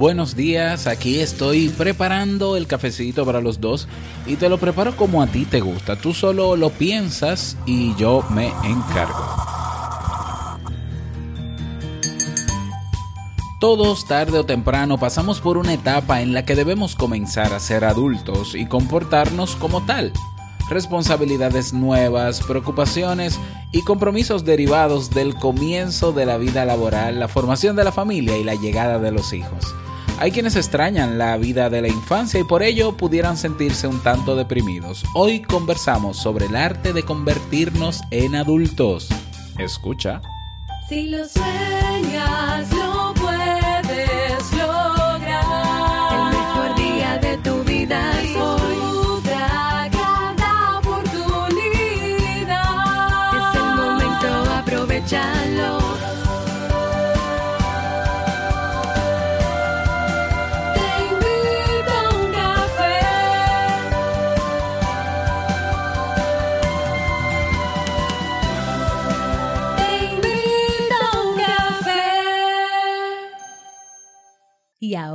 Buenos días, aquí estoy preparando el cafecito para los dos y te lo preparo como a ti te gusta. Tú solo lo piensas y yo me encargo. Todos tarde o temprano pasamos por una etapa en la que debemos comenzar a ser adultos y comportarnos como tal responsabilidades nuevas, preocupaciones y compromisos derivados del comienzo de la vida laboral, la formación de la familia y la llegada de los hijos. Hay quienes extrañan la vida de la infancia y por ello pudieran sentirse un tanto deprimidos. Hoy conversamos sobre el arte de convertirnos en adultos. Escucha. Si lo sueñas,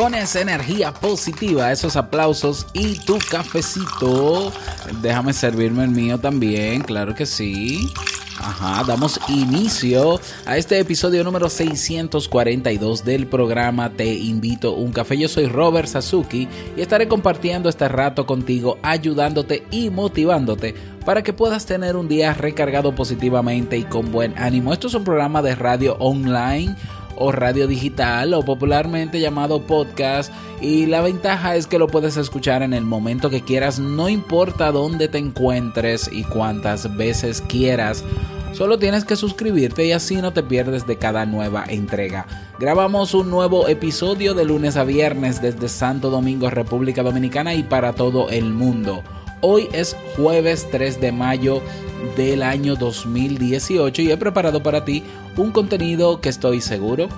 Con esa energía positiva, esos aplausos y tu cafecito. Déjame servirme el mío también, claro que sí. Ajá, damos inicio a este episodio número 642 del programa Te invito un café. Yo soy Robert Sasuki y estaré compartiendo este rato contigo, ayudándote y motivándote para que puedas tener un día recargado positivamente y con buen ánimo. Esto es un programa de radio online o radio digital o popularmente llamado podcast y la ventaja es que lo puedes escuchar en el momento que quieras, no importa dónde te encuentres y cuántas veces quieras. Solo tienes que suscribirte y así no te pierdes de cada nueva entrega. Grabamos un nuevo episodio de lunes a viernes desde Santo Domingo, República Dominicana y para todo el mundo. Hoy es jueves 3 de mayo del año 2018 y he preparado para ti un contenido que estoy seguro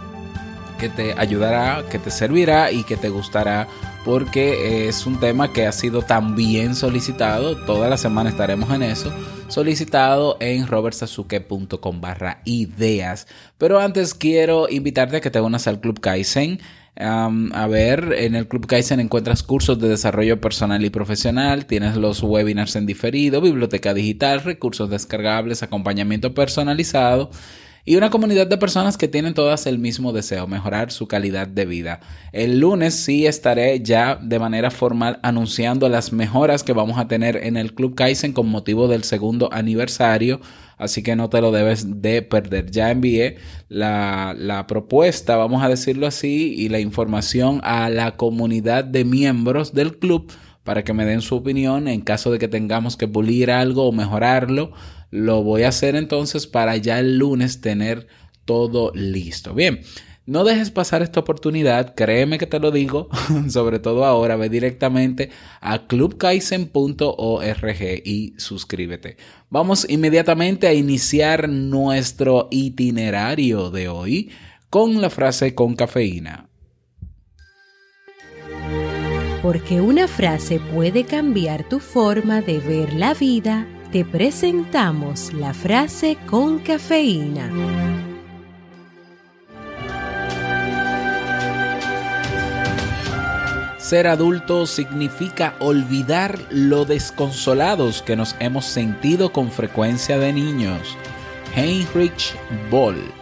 que te ayudará, que te servirá y que te gustará porque es un tema que ha sido tan bien solicitado, toda la semana estaremos en eso, solicitado en robertsazuke.com barra ideas. Pero antes quiero invitarte a que te unas al Club Kaizen a ver, en el Club Kaizen encuentras cursos de desarrollo personal y profesional, tienes los webinars en diferido, biblioteca digital, recursos descargables, acompañamiento personalizado y una comunidad de personas que tienen todas el mismo deseo, mejorar su calidad de vida. El lunes sí estaré ya de manera formal anunciando las mejoras que vamos a tener en el Club Kaizen con motivo del segundo aniversario, así que no te lo debes de perder. Ya envié la, la propuesta, vamos a decirlo así, y la información a la comunidad de miembros del club para que me den su opinión en caso de que tengamos que pulir algo o mejorarlo lo voy a hacer entonces para ya el lunes tener todo listo. Bien. No dejes pasar esta oportunidad, créeme que te lo digo, sobre todo ahora, ve directamente a clubkaisen.org y suscríbete. Vamos inmediatamente a iniciar nuestro itinerario de hoy con la frase con cafeína. Porque una frase puede cambiar tu forma de ver la vida te presentamos la frase con cafeína. Ser adulto significa olvidar lo desconsolados que nos hemos sentido con frecuencia de niños. Heinrich Boll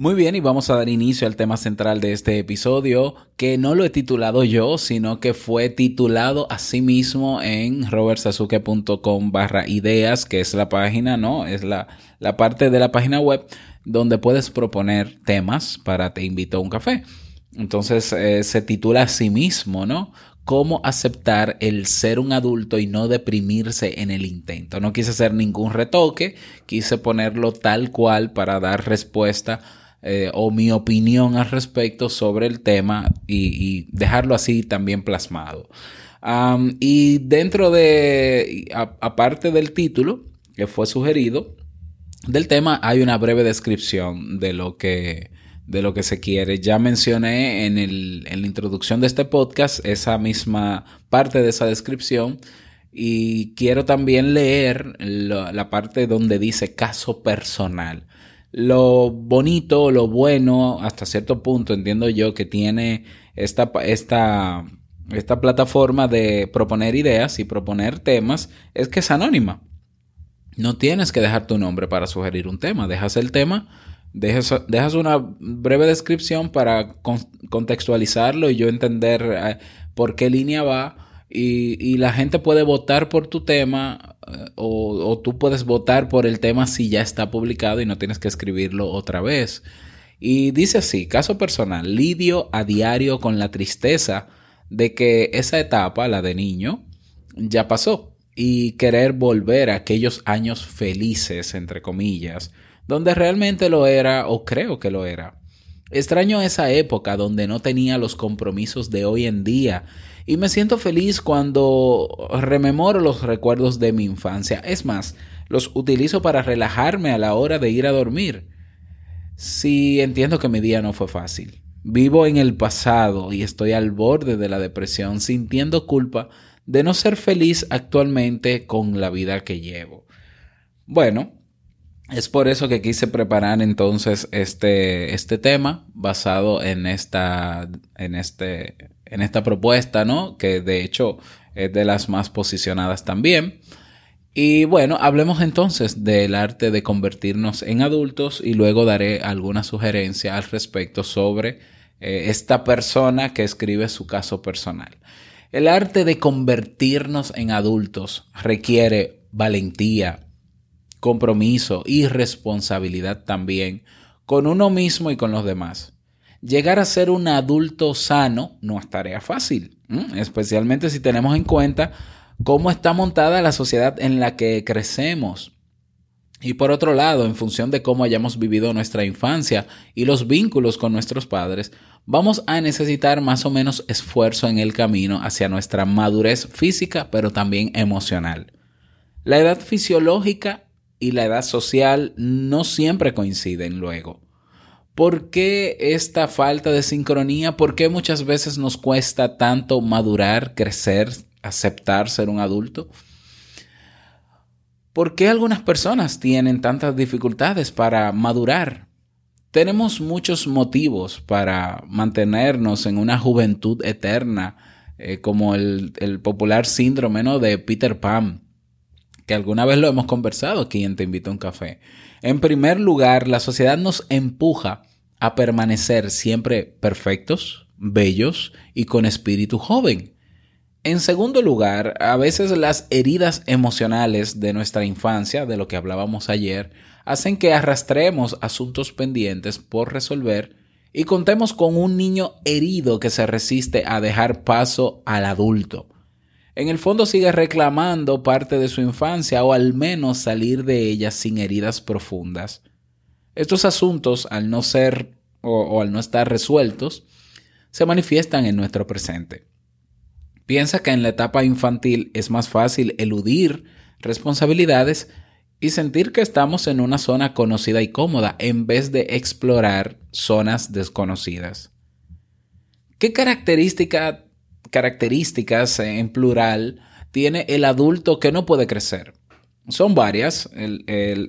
Muy bien, y vamos a dar inicio al tema central de este episodio, que no lo he titulado yo, sino que fue titulado sí mismo en robertsazuke.com barra ideas, que es la página, ¿no? Es la, la parte de la página web donde puedes proponer temas para Te invito a un café. Entonces eh, se titula sí mismo, ¿no? cómo aceptar el ser un adulto y no deprimirse en el intento. No quise hacer ningún retoque, quise ponerlo tal cual para dar respuesta eh, o mi opinión al respecto sobre el tema y, dejarlo así también plasmado. y dentro de, aparte del título que fue sugerido, del tema hay una breve descripción de lo que de lo que se quiere. Ya mencioné en, el, en la introducción de este podcast esa misma parte de esa descripción y quiero también leer la, parte donde dice caso personal. Lo bonito, lo bueno, hasta cierto punto entiendo yo que tiene esta, esta, esta plataforma de proponer ideas y proponer temas es que es anónima. No tienes que dejar tu nombre para sugerir un tema. Dejas el tema Dejas, una breve descripción para contextualizarlo y yo entender eh, por qué línea va. Y, la gente puede votar por tu tema eh, o, tú puedes votar por el tema si ya está publicado y no tienes que escribirlo otra vez. Y dice así, caso personal, lidio a diario con la tristeza de que esa etapa, la de niño, ya pasó y querer volver a aquellos años felices, entre comillas, donde realmente lo era o creo que lo era. Extraño esa época donde no tenía los compromisos de hoy en día y me siento feliz cuando rememoro los recuerdos de mi infancia. Es más, los utilizo para relajarme a la hora de ir a dormir. Sí, entiendo que mi día no fue fácil. Vivo en el pasado y estoy al borde de la depresión sintiendo culpa de no ser feliz actualmente con la vida que llevo. Bueno, es por eso que quise preparar entonces este, este tema basado en esta, en, este, en esta propuesta, ¿no? Que de hecho es de las más posicionadas también. Y bueno, hablemos entonces del arte de convertirnos en adultos y luego daré alguna sugerencia al respecto sobre eh, esta persona que escribe su caso personal. El arte de convertirnos en adultos requiere valentía, compromiso y responsabilidad también con uno mismo y con los demás. Llegar a ser un adulto sano no es tarea fácil, especialmente si tenemos en cuenta cómo está montada la sociedad en la que crecemos. Y por otro lado, en función de cómo hayamos vivido nuestra infancia y los vínculos con nuestros padres, vamos a necesitar más o menos esfuerzo en el camino hacia nuestra madurez física, pero también emocional. La edad fisiológica y la edad social no siempre coinciden luego. ¿Por qué esta falta de sincronía? ¿Por qué muchas veces nos cuesta tanto madurar, crecer, aceptar ser un adulto? ¿Por qué algunas personas tienen tantas dificultades para madurar? Tenemos muchos motivos para mantenernos en una juventud eterna, eh, como el, popular síndrome de Peter Pan que alguna vez lo hemos conversado aquí en Te invito a un café. En primer lugar, la sociedad nos empuja a permanecer siempre perfectos, bellos y con espíritu joven. En segundo lugar, a veces las heridas emocionales de nuestra infancia, de lo que hablábamos ayer, hacen que arrastremos asuntos pendientes por resolver y contemos con un niño herido que se resiste a dejar paso al adulto en el fondo sigue reclamando parte de su infancia o al menos salir de ella sin heridas profundas. Estos asuntos, al no ser o, al no estar resueltos, se manifiestan en nuestro presente. Piensa que en la etapa infantil es más fácil eludir responsabilidades y sentir que estamos en una zona conocida y cómoda en vez de explorar zonas desconocidas. ¿Qué característica características en plural tiene el adulto que no puede crecer? Son varias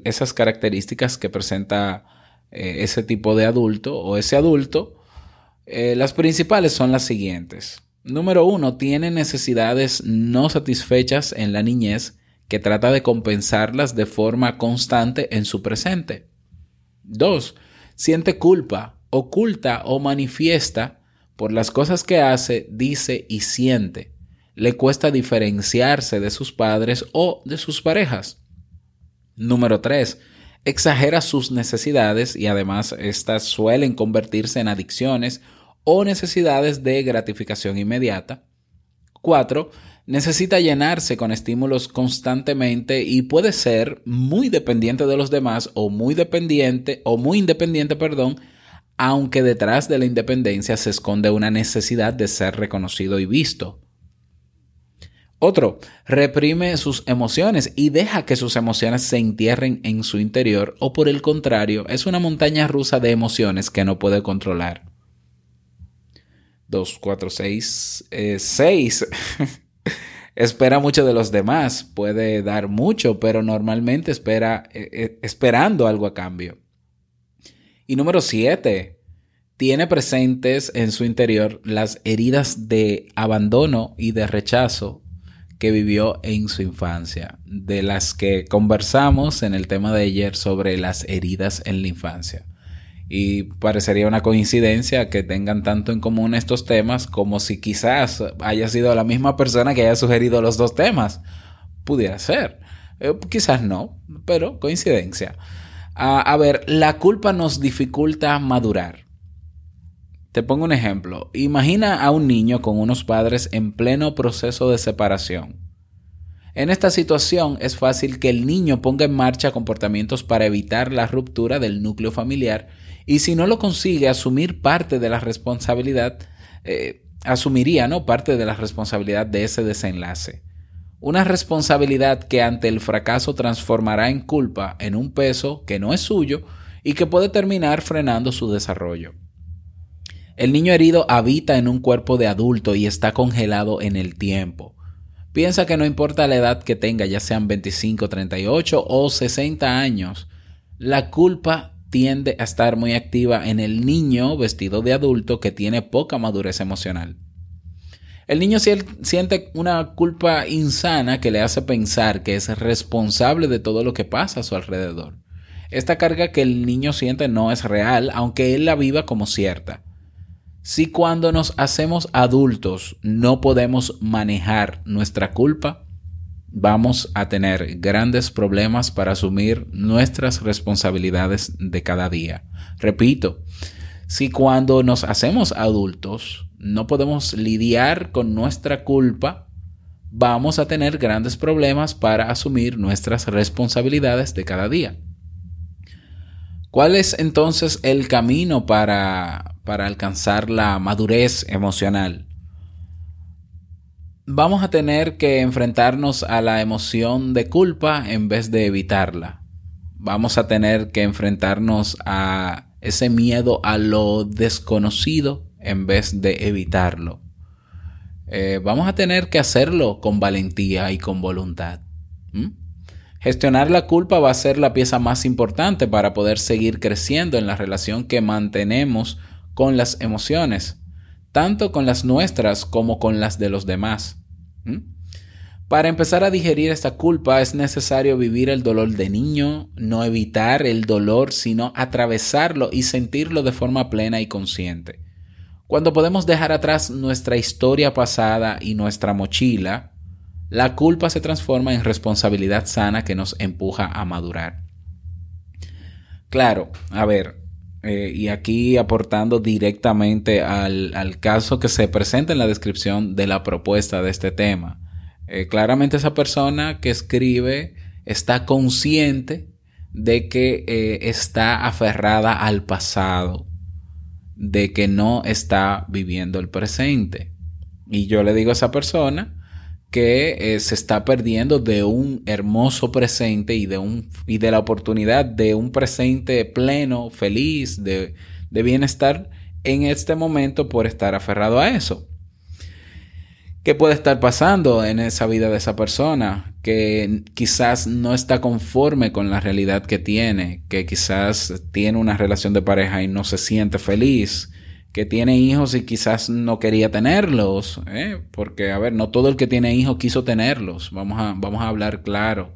esas características que presenta eh, ese tipo de adulto o ese adulto. Eh, las principales son las siguientes. Número uno, tiene necesidades no satisfechas en la niñez que trata de compensarlas de forma constante en su presente. Dos, siente culpa, oculta o manifiesta por las cosas que hace, dice y siente. Le cuesta diferenciarse de sus padres o de sus parejas. Número 3. Exagera sus necesidades y además estas suelen convertirse en adicciones o necesidades de gratificación inmediata. Cuatro, necesita llenarse con estímulos constantemente y puede ser muy dependiente de los demás o muy dependiente o muy independiente, perdón, aunque detrás de la independencia se esconde una necesidad de ser reconocido y visto. Otro, reprime sus emociones y deja que sus emociones se entierren en su interior o por el contrario, es una montaña rusa de emociones que no puede controlar. 2, 4, 6, 6. espera mucho de los demás, puede dar mucho, pero normalmente espera eh, eh, esperando algo a cambio. Y número 7, tiene presentes en su interior las heridas de abandono y de rechazo que vivió en su infancia, de las que conversamos en el tema de ayer sobre las heridas en la infancia. Y parecería una coincidencia que tengan tanto en común estos temas como si quizás haya sido la misma persona que haya sugerido los dos temas. Pudiera ser. Eh, quizás no, pero coincidencia. Ah, a ver, la culpa nos dificulta madurar. Te pongo un ejemplo. Imagina a un niño con unos padres en pleno proceso de separación. En esta situación es fácil que el niño ponga en marcha comportamientos para evitar la ruptura del núcleo familiar y si no lo consigue asumir parte de la responsabilidad, eh, asumiría ¿no? parte de la responsabilidad de ese desenlace. Una responsabilidad que ante el fracaso transformará en culpa en un peso que no es suyo y que puede terminar frenando su desarrollo. El niño herido habita en un cuerpo de adulto y está congelado en el tiempo. Piensa que no importa la edad que tenga, ya sean 25, 38 o 60 años, la culpa tiende a estar muy activa en el niño vestido de adulto que tiene poca madurez emocional. El niño siente una culpa insana que le hace pensar que es responsable de todo lo que pasa a su alrededor. Esta carga que el niño siente no es real, aunque él la viva como cierta. Si cuando nos hacemos adultos no podemos manejar nuestra culpa, vamos a tener grandes problemas para asumir nuestras responsabilidades de cada día. Repito, si cuando nos hacemos adultos no podemos lidiar con nuestra culpa, vamos a tener grandes problemas para asumir nuestras responsabilidades de cada día. ¿Cuál es entonces el camino para para alcanzar la madurez emocional. Vamos a tener que enfrentarnos a la emoción de culpa en vez de evitarla. Vamos a tener que enfrentarnos a ese miedo a lo desconocido en vez de evitarlo. Eh, vamos a tener que hacerlo con valentía y con voluntad. Gestionar la culpa va a ser la pieza más importante para poder seguir creciendo en la relación que mantenemos con las emociones, tanto con las nuestras como con las de los demás. Para empezar a digerir esta culpa es necesario vivir el dolor de niño, no evitar el dolor, sino atravesarlo y sentirlo de forma plena y consciente. Cuando podemos dejar atrás nuestra historia pasada y nuestra mochila, la culpa se transforma en responsabilidad sana que nos empuja a madurar. Claro, a ver, eh, y aquí aportando directamente al, caso que se presenta en la descripción de la propuesta de este tema. Eh, claramente esa persona que escribe está consciente de que eh, está aferrada al pasado, de que no está viviendo el presente. Y yo le digo a esa persona, que eh, se está perdiendo de un hermoso presente y de, un, y de la oportunidad de un presente pleno, feliz, de, de bienestar en este momento por estar aferrado a eso. ¿Qué puede estar pasando en esa vida de esa persona? Que quizás no está conforme con la realidad que tiene, que quizás tiene una relación de pareja y no se siente feliz, que tiene hijos y quizás no quería tenerlos, ¿eh? porque, a ver, no todo el que tiene hijos quiso tenerlos, vamos a, vamos a hablar claro,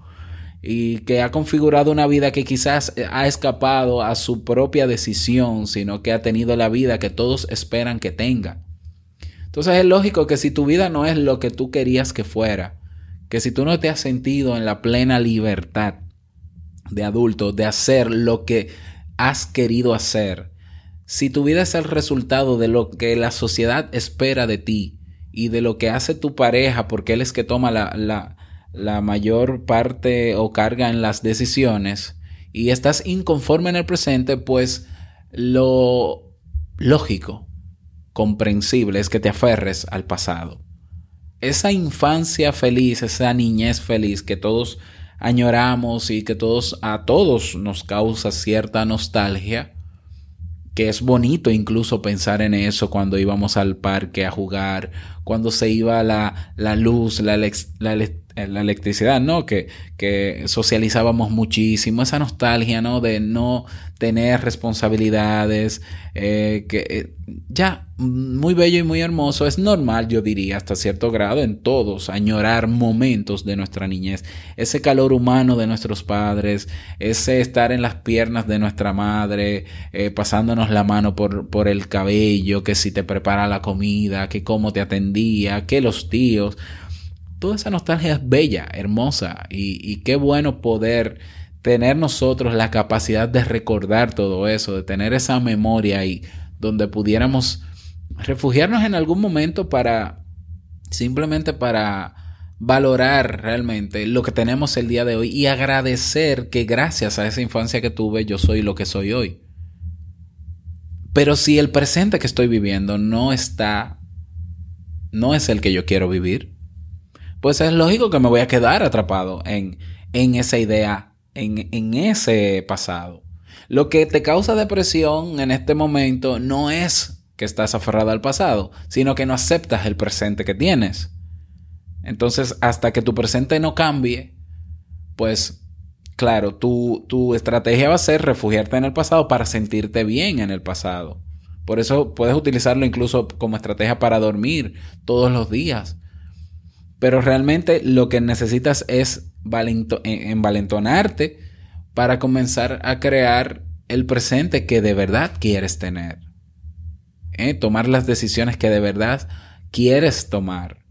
y que ha configurado una vida que quizás ha escapado a su propia decisión, sino que ha tenido la vida que todos esperan que tenga. Entonces es lógico que si tu vida no es lo que tú querías que fuera, que si tú no te has sentido en la plena libertad de adulto de hacer lo que has querido hacer, si tu vida es el resultado de lo que la sociedad espera de ti y de lo que hace tu pareja, porque él es que toma la, la, mayor parte o carga en las decisiones, y estás inconforme en el presente, pues lo lógico, comprensible es que te aferres al pasado. Esa infancia feliz, esa niñez feliz que todos añoramos y que todos a todos nos causa cierta nostalgia, que es bonito incluso pensar en eso cuando íbamos al parque a jugar, cuando se iba la, la luz, la, la, la electricidad, ¿no? Que, que socializábamos muchísimo, esa nostalgia, ¿no? De no tener responsabilidades, eh, que eh, ya, muy bello y muy hermoso, es normal, yo diría, hasta cierto grado, en todos, añorar momentos de nuestra niñez, ese calor humano de nuestros padres, ese estar en las piernas de nuestra madre, eh, pasándonos la mano por, por el cabello, que si te prepara la comida, que cómo te atendía, que los tíos, toda esa nostalgia es bella, hermosa y, qué bueno poder tener nosotros la capacidad de recordar todo eso, de tener esa memoria ahí, donde pudiéramos refugiarnos en algún momento para simplemente para valorar realmente lo que tenemos el día de hoy y agradecer que gracias a esa infancia que tuve yo soy lo que soy hoy. Pero si el presente que estoy viviendo no está, no es el que yo quiero vivir, pues es lógico que me voy a quedar atrapado en, en esa idea, en, en ese pasado. Lo que te causa depresión en este momento no es que estás aferrado al pasado, sino que no aceptas el presente que tienes. Entonces, hasta que tu presente no cambie, pues claro, tu, tu, estrategia va a ser refugiarte en el pasado para sentirte bien en el pasado. Por eso puedes utilizarlo incluso como estrategia para dormir todos los días. Pero realmente lo que necesitas es envalentonarte para comenzar a crear el presente que de verdad quieres tener. ¿Eh? Tomar las decisiones que de verdad quieres tomar.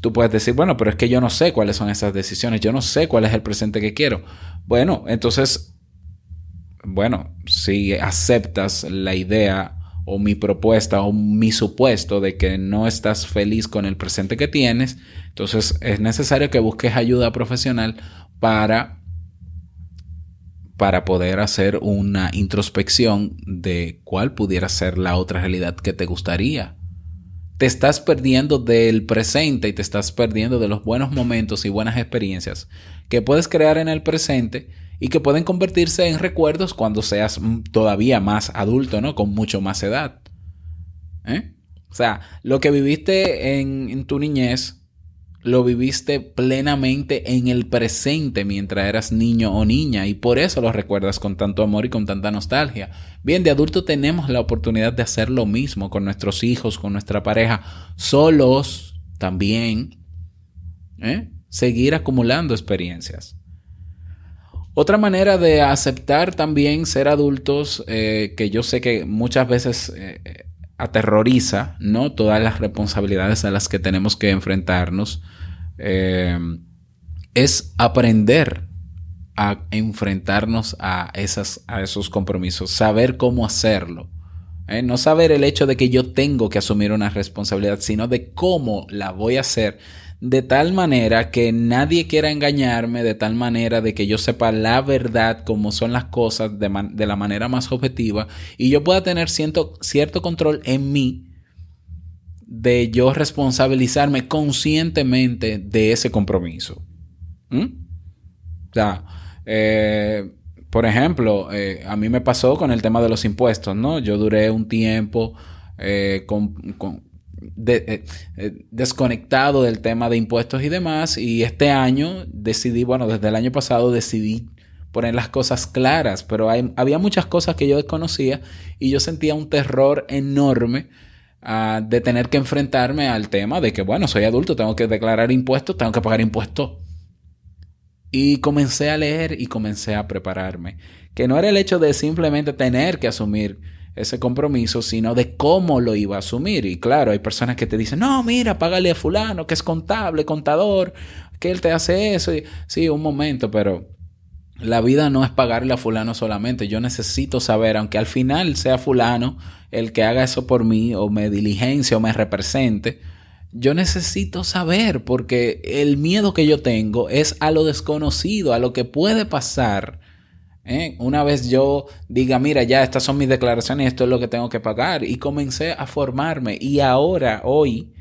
Tú puedes decir, bueno, pero es que yo no sé cuáles son esas decisiones, yo no sé cuál es el presente que quiero. Bueno, entonces, bueno, si aceptas la idea o mi propuesta o mi supuesto de que no estás feliz con el presente que tienes, entonces es necesario que busques ayuda profesional para para poder hacer una introspección de cuál pudiera ser la otra realidad que te gustaría. Te estás perdiendo del presente y te estás perdiendo de los buenos momentos y buenas experiencias que puedes crear en el presente y que pueden convertirse en recuerdos cuando seas todavía más adulto, ¿no? Con mucho más edad. ¿Eh? O sea, lo que viviste en, en, tu niñez, lo viviste plenamente en el presente mientras eras niño o niña y por eso lo recuerdas con tanto amor y con tanta nostalgia. Bien, de adulto tenemos la oportunidad de hacer lo mismo con nuestros hijos, con nuestra pareja, solos también. ¿eh? Seguir acumulando experiencias. Otra manera de aceptar también ser adultos, eh, que yo sé que muchas veces eh, aterroriza, ¿no? Todas las responsabilidades a las que tenemos que enfrentarnos, eh, es aprender a enfrentarnos a, esas, a esos compromisos, saber cómo hacerlo. No saber el hecho de que yo tengo que asumir una responsabilidad, sino de cómo la voy a hacer de tal manera que nadie quiera engañarme, de tal manera de que yo sepa la verdad, como son las cosas, de, la manera más objetiva, y yo pueda tener cierto, cierto control en mí de yo responsabilizarme conscientemente de ese compromiso. ¿Mm? O sea, eh, por ejemplo, eh, a mí me pasó con el tema de los impuestos, ¿no? Yo duré un tiempo eh, con, eh, eh, desconectado del tema de impuestos y demás. Y este año decidí, bueno, desde el año pasado decidí poner las cosas claras, pero había muchas cosas que yo desconocía y yo sentía un terror enorme ah, de tener que enfrentarme al tema de que, bueno, soy adulto, tengo que declarar impuestos, tengo que pagar impuestos. Y comencé a leer y comencé a prepararme. Que no era el hecho de simplemente tener que asumir ese compromiso, sino de cómo lo iba a asumir. Y claro, hay personas que te dicen, no, mira, págale a fulano, que es contable, contador, que él te hace eso. Sí, un momento, pero la vida no es pagarle a fulano solamente. Yo necesito saber, aunque al final sea fulano el que haga eso por mí, o me diligencia, o me represente, yo necesito saber porque el miedo que yo tengo es a lo desconocido, a lo que puede pasar. ¿Eh? Una vez yo diga, mira, ya estas son mis declaraciones, esto es lo que tengo que pagar. Y comencé a formarme. Y ahora, hoy,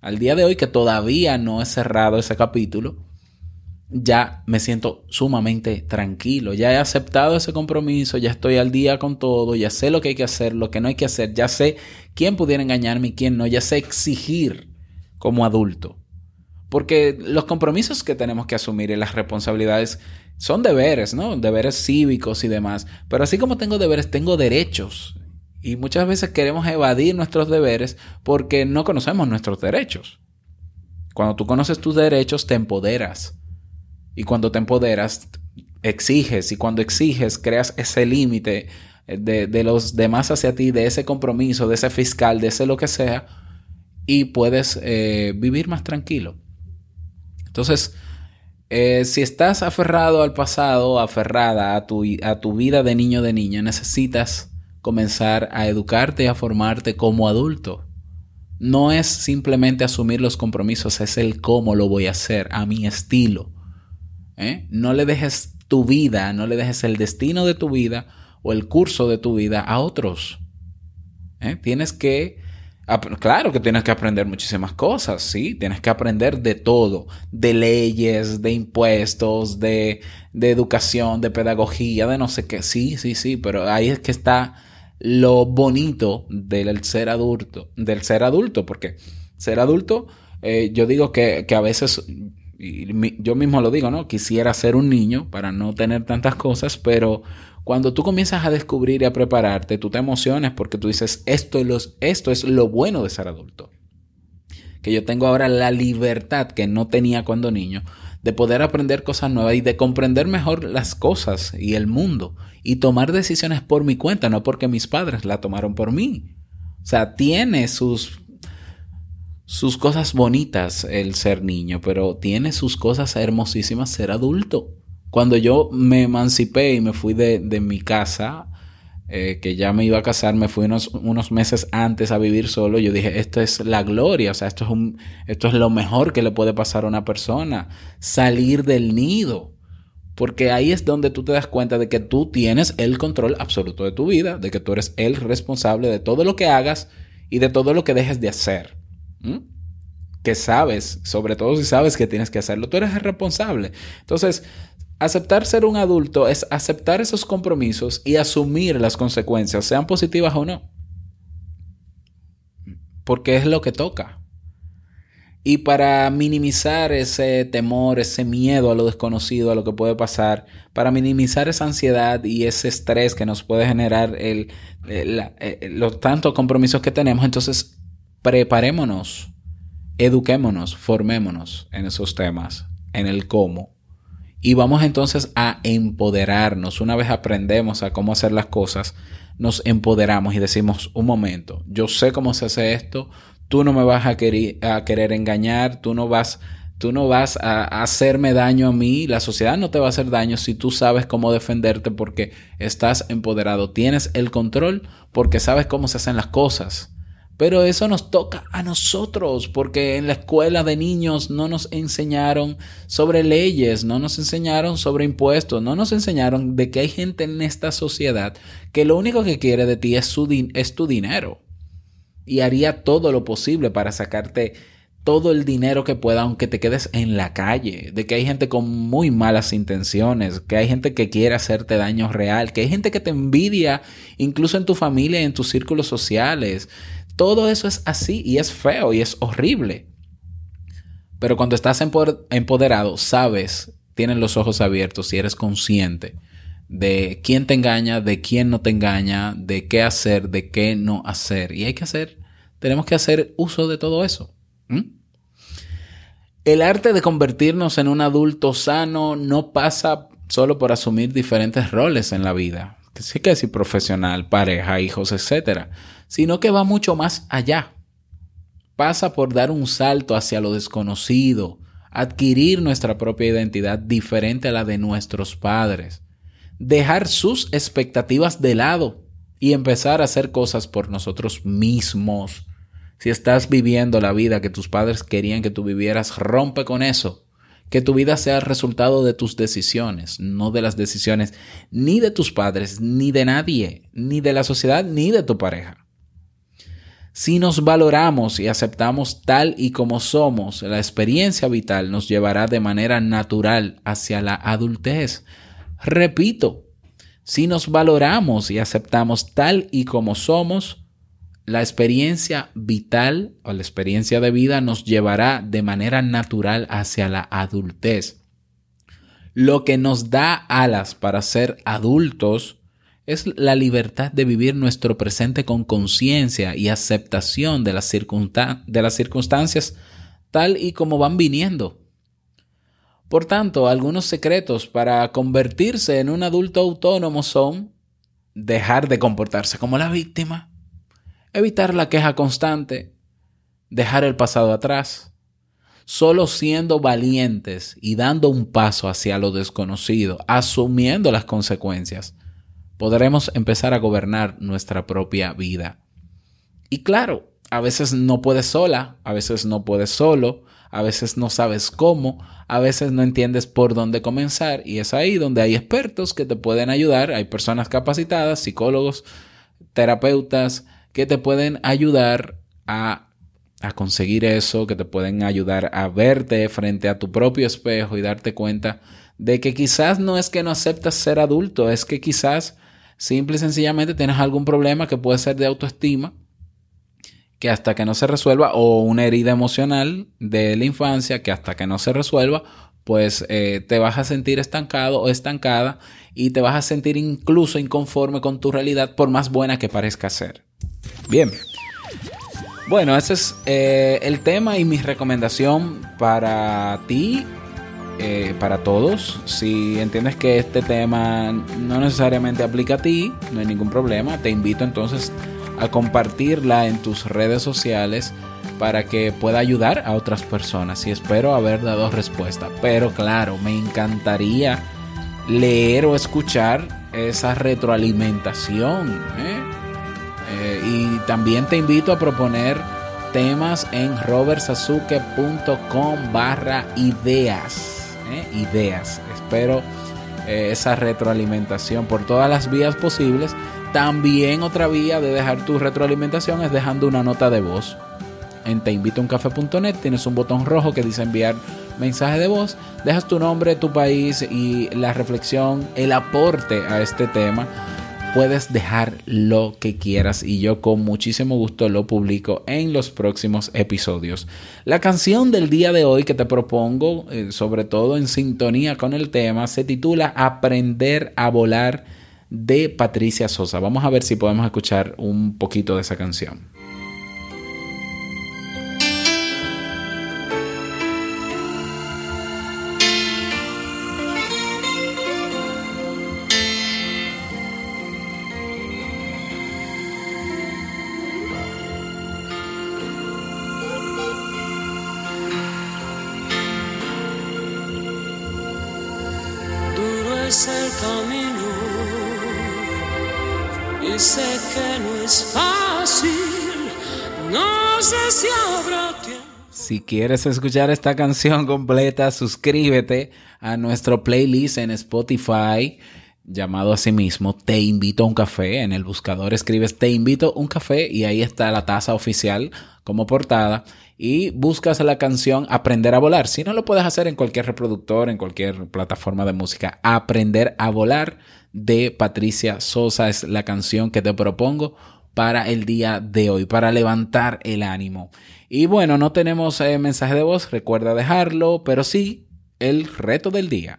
al día de hoy, que todavía no he cerrado ese capítulo, ya me siento sumamente tranquilo. Ya he aceptado ese compromiso, ya estoy al día con todo, ya sé lo que hay que hacer, lo que no hay que hacer, ya sé quién pudiera engañarme y quién no, ya sé exigir como adulto. Porque los compromisos que tenemos que asumir y las responsabilidades son deberes, ¿no? Deberes cívicos y demás. Pero así como tengo deberes, tengo derechos. Y muchas veces queremos evadir nuestros deberes porque no conocemos nuestros derechos. Cuando tú conoces tus derechos, te empoderas. Y cuando te empoderas, exiges. Y cuando exiges, creas ese límite de, de, los demás hacia ti, de ese compromiso, de ese fiscal, de ese lo que sea, y puedes eh, vivir más tranquilo. Entonces, eh, si estás aferrado al pasado, aferrada a tu, a tu vida de niño de niña, necesitas comenzar a educarte y a formarte como adulto. No es simplemente asumir los compromisos, es el cómo lo voy a hacer, a mi estilo. ¿eh? No le dejes tu vida, no le dejes el destino de tu vida o el curso de tu vida a otros. Tienes que Claro que tienes que aprender muchísimas cosas, sí, tienes que aprender de todo, de leyes, de impuestos, de, de, educación, de pedagogía, de no sé qué, sí, sí, sí, pero ahí es que está lo bonito del ser adulto, del ser adulto, porque ser adulto, eh, yo digo que, que a veces, yo mismo lo digo, ¿no? Quisiera ser un niño para no tener tantas cosas, pero cuando tú comienzas a descubrir y a prepararte, tú te emociones porque tú dices, esto es, esto es lo bueno de ser adulto. Que yo tengo ahora la libertad que no tenía cuando niño de poder aprender cosas nuevas y de comprender mejor las cosas y el mundo y tomar decisiones por mi cuenta, no porque mis padres la tomaron por mí. O sea, tiene sus sus cosas bonitas el ser niño, pero tiene sus cosas hermosísimas ser adulto. Cuando yo me emancipé y me fui de, mi casa, eh, que ya me iba a casar, me fui unos, unos, meses antes a vivir solo, yo dije, esto es la gloria, o sea, esto es, un, esto es lo mejor que le puede pasar a una persona, salir del nido. Porque ahí es donde tú te das cuenta de que tú tienes el control absoluto de tu vida, de que tú eres el responsable de todo lo que hagas y de todo lo que dejes de hacer. Que sabes, sobre todo si sabes que tienes que hacerlo, tú eres el responsable. Entonces, Aceptar ser un adulto es aceptar esos compromisos y asumir las consecuencias, sean positivas o no. Porque es lo que toca. Y para minimizar ese temor, ese miedo a lo desconocido, a lo que puede pasar, para minimizar esa ansiedad y ese estrés que nos puede generar el, los tantos compromisos que tenemos, entonces preparémonos, eduquémonos, formémonos en esos temas, en el cómo y vamos entonces a empoderarnos. Una vez aprendemos a cómo hacer las cosas, nos empoderamos y decimos, un momento, yo sé cómo se hace esto, tú no me vas a querer, a querer engañar, tú no vas, tú no vas a, a hacerme daño a mí, la sociedad no te va a hacer daño si tú sabes cómo defenderte porque estás empoderado, tienes el control porque sabes cómo se hacen las cosas. Pero eso nos toca a nosotros, porque en la escuela de niños no nos enseñaron sobre leyes, no nos enseñaron sobre impuestos, no nos enseñaron de que hay gente en esta sociedad que lo único que quiere de ti es, su es tu dinero. Y haría todo lo posible para sacarte todo el dinero que pueda, aunque te quedes en la calle, de que hay gente con muy malas intenciones, que hay gente que quiere hacerte daño real, que hay gente que te envidia incluso en tu familia y en tus círculos sociales, todo eso es así y es feo y es horrible. Pero cuando estás empoderado, sabes, tienes los ojos abiertos y eres consciente de quién te engaña, de quién no te engaña, de qué hacer, de qué no hacer. Y hay que hacer, tenemos que hacer uso de todo eso. El arte de convertirnos en un adulto sano no pasa solo por asumir diferentes roles en la vida. Sí que es profesional, pareja, hijos, etcétera sino que va mucho más allá. Pasa por dar un salto hacia lo desconocido, adquirir nuestra propia identidad diferente a la de nuestros padres, dejar sus expectativas de lado y empezar a hacer cosas por nosotros mismos, Si estás viviendo la vida que tus padres querían que tú vivieras, rompe con eso. Que tu vida sea el resultado de tus decisiones, no de las decisiones ni de tus padres, ni de nadie, ni de la sociedad, ni de tu pareja. Si nos valoramos y aceptamos tal y como somos, la experiencia vital nos llevará de manera natural hacia la adultez. Repito, si nos valoramos y aceptamos tal y como somos, la experiencia vital o la experiencia de vida nos llevará de manera natural hacia la adultez. Lo que nos da alas para ser adultos es la libertad de vivir nuestro presente con conciencia y aceptación de las, de las circunstancias tal y como van viniendo. Por tanto, algunos secretos para convertirse en un adulto autónomo son dejar de comportarse como la víctima, evitar la queja constante, dejar el pasado atrás, solo siendo valientes y dando un paso hacia lo desconocido, asumiendo las consecuencias, podremos empezar a gobernar nuestra propia vida. Y claro, a veces no puedes sola, a veces no puedes solo, a veces no sabes cómo, a veces no entiendes por dónde comenzar y es ahí donde hay expertos que te pueden ayudar, hay personas capacitadas, psicólogos, terapeutas que te pueden ayudar a, a conseguir eso, que te pueden ayudar a verte frente a tu propio espejo y darte cuenta de que quizás no es que no aceptas ser adulto, es que quizás simple y sencillamente tienes algún problema que puede ser de autoestima que hasta que no se resuelva, o una herida emocional de la infancia que hasta que no se resuelva, pues eh, te vas a sentir estancado o estancada y te vas a sentir incluso inconforme con tu realidad por más buena que parezca ser. Bien. Bueno, ese es eh, el tema y mi recomendación para ti, eh, para todos. Si entiendes que este tema no necesariamente aplica a ti, no hay ningún problema. Te invito entonces a compartirla en tus redes sociales para que pueda ayudar a otras personas y espero haber dado respuesta. Pero claro, me encantaría leer o escuchar esa retroalimentación. ¿eh? Eh, y también te invito a proponer temas en robertsazuke.com barra ideas. ¿Eh? Ideas. Espero esa retroalimentación por todas las vías posibles también otra vía de dejar tu retroalimentación es dejando una nota de voz. En teinvitouncafe.net tienes un botón rojo que dice enviar mensaje de voz. Dejas tu nombre, tu país y la reflexión, el aporte a este tema. Puedes dejar lo que quieras y yo con muchísimo gusto lo publico en los próximos episodios. La canción del día de hoy que te propongo, eh, sobre todo en sintonía con el tema, se titula Aprender a volar de Patricia Sosa. Vamos a ver si podemos escuchar un poquito de esa canción. Si quieres escuchar esta canción completa, suscríbete a nuestro playlist en Spotify llamado a sí mismo Te invito a un café. En el buscador escribes Te invito a un café y ahí está la taza oficial como portada y buscas la canción Aprender a volar. Si no lo puedes hacer en cualquier reproductor, en cualquier plataforma de música, Aprender a volar de Patricia Sosa es la canción que te propongo para el día de hoy, para levantar el ánimo. Y bueno, no tenemos eh, mensaje de voz, recuerda dejarlo, pero sí el reto del día.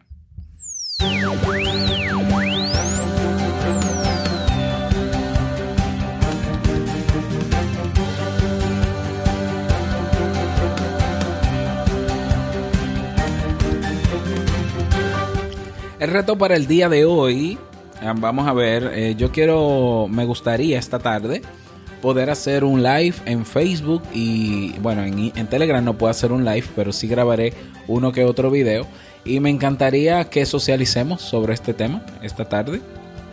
El reto para el día de hoy, eh, vamos a ver, eh, yo quiero, me gustaría esta tarde poder hacer un live en Facebook y bueno, en, en, Telegram no puedo hacer un live, pero sí grabaré uno que otro video y me encantaría que socialicemos sobre este tema esta tarde,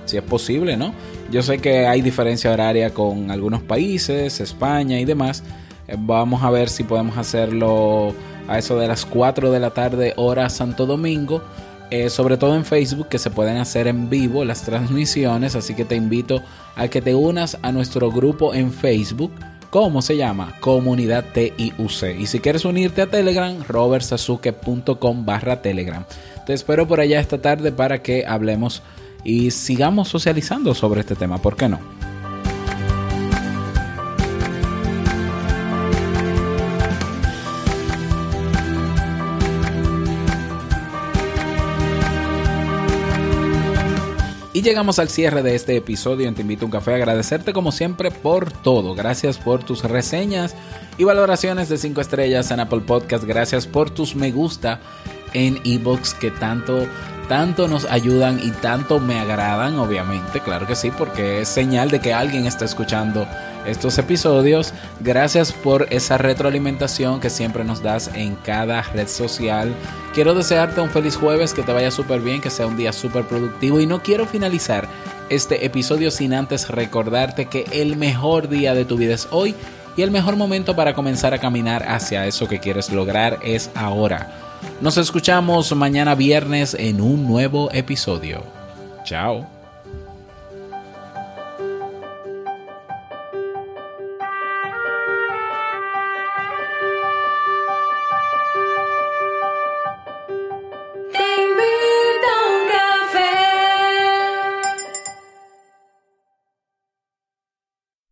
si es posible, ¿no? Yo sé que hay diferencia horaria con algunos países, España y demás, Eh, vamos a ver si podemos hacerlo a eso de las 4 de la tarde hora Santo Domingo. Eh, sobre todo en Facebook que se pueden hacer en vivo las transmisiones, así que te invito a que te unas a nuestro grupo en Facebook. ¿Cómo se llama? Comunidad TIUC. Y si quieres unirte a Telegram, robertsazuke.com barra Telegram. Te espero por allá esta tarde para que hablemos y sigamos socializando sobre este tema. ¿Por qué no? Y llegamos al cierre de este episodio en Te Invito a un Café. Agradecerte como siempre por todo. Gracias por tus reseñas y valoraciones de 5 estrellas en Apple Podcast. Gracias por tus me gusta en Ebox que tanto tanto nos ayudan y tanto me agradan, obviamente, claro que sí, porque es señal de que alguien está escuchando estos episodios. Gracias por esa retroalimentación que siempre nos das en cada red social. Quiero desearte un feliz jueves, que te vaya súper bien, que sea un día súper productivo y no quiero finalizar este episodio sin antes recordarte que el mejor día de tu vida es hoy y el mejor momento para comenzar a caminar hacia eso que quieres lograr es ahora. Nos escuchamos mañana viernes en un nuevo episodio. Chao.